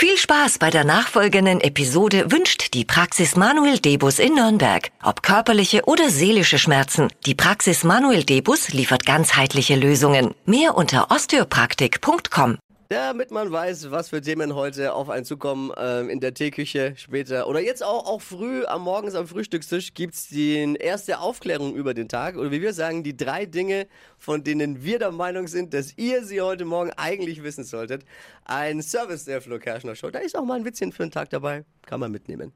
Viel Spaß bei der nachfolgenden Episode wünscht die Praxis Manuel Debus in Nürnberg. Ob körperliche oder seelische Schmerzen, die Praxis Manuel Debus liefert ganzheitliche Lösungen. Mehr unter osteopraktik.com. Damit man weiß, was für Themen heute auf einen zukommen ähm, in der Teeküche später oder jetzt auch, auch früh am Morgens am Frühstückstisch gibt es die erste Aufklärung über den Tag oder wie wir sagen, die drei Dinge, von denen wir der Meinung sind, dass ihr sie heute Morgen eigentlich wissen solltet. Ein Service der Flo Kerschner Show. Da ist auch mal ein Witzchen für den Tag dabei, kann man mitnehmen.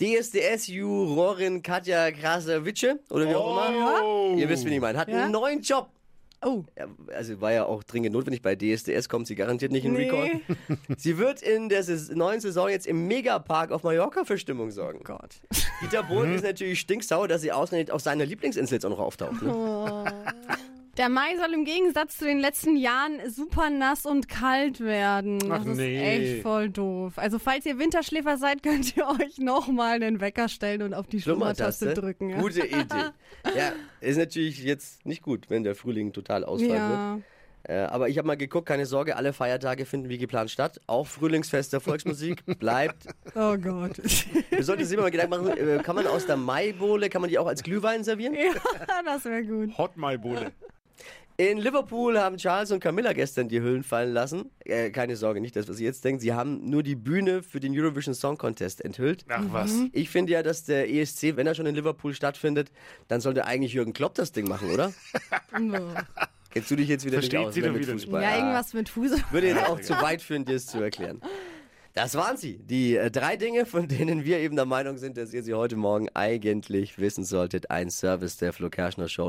DSDS-Jurorin Katja Krasavice oder wie auch immer. Ihr wisst, wen ich meine. Hat Ja? einen neuen Job. Oh. Also war ja auch dringend notwendig. Bei DSDS kommt sie garantiert nicht in Nee. Recall. Sie wird in der neuen Saison jetzt im Megapark auf Mallorca für Stimmung sorgen. Gott. Dieter Bohlen ist natürlich stinksauer, dass sie ausgerechnet auf seiner Lieblingsinsel jetzt auch noch auftaucht. Ne? Der Mai soll im Gegensatz zu den letzten Jahren super nass und kalt werden. Das Ach, ist nee. echt voll doof. Also falls ihr Winterschläfer seid, könnt ihr euch nochmal den Wecker stellen und auf die Schlummertaste drücken. Ja. Gute Idee. Ja, ist natürlich jetzt nicht gut, wenn der Frühling total ausfallen Ja. wird. Äh, aber ich habe mal geguckt, keine Sorge, alle Feiertage finden wie geplant statt. Auch Frühlingsfest der Volksmusik bleibt. Oh Gott. Wir sollten sich mal Gedanken machen, äh, kann man aus der Maibohle, kann man die auch als Glühwein servieren? ja, das wäre gut. Hot Bude. In Liverpool haben Charles und Camilla gestern die Hüllen fallen lassen. Äh, keine Sorge, nicht das, was ihr jetzt denkt. Sie haben nur die Bühne für den Eurovision Song Contest enthüllt. Ach was. Ich finde ja, dass der ESC, wenn er schon in Liverpool stattfindet, dann sollte eigentlich Jürgen Klopp das Ding machen, oder? Kennst du dich jetzt wieder Versteht nicht aus sie ne, doch mit wieder Fußball? Ja, irgendwas mit Fuß. Würde jetzt auch zu weit führen, dir es zu erklären. Das waren sie. Die äh, drei Dinge, von denen wir eben der Meinung sind, dass ihr sie heute Morgen eigentlich wissen solltet. Ein Service der Flo Kerschner Show.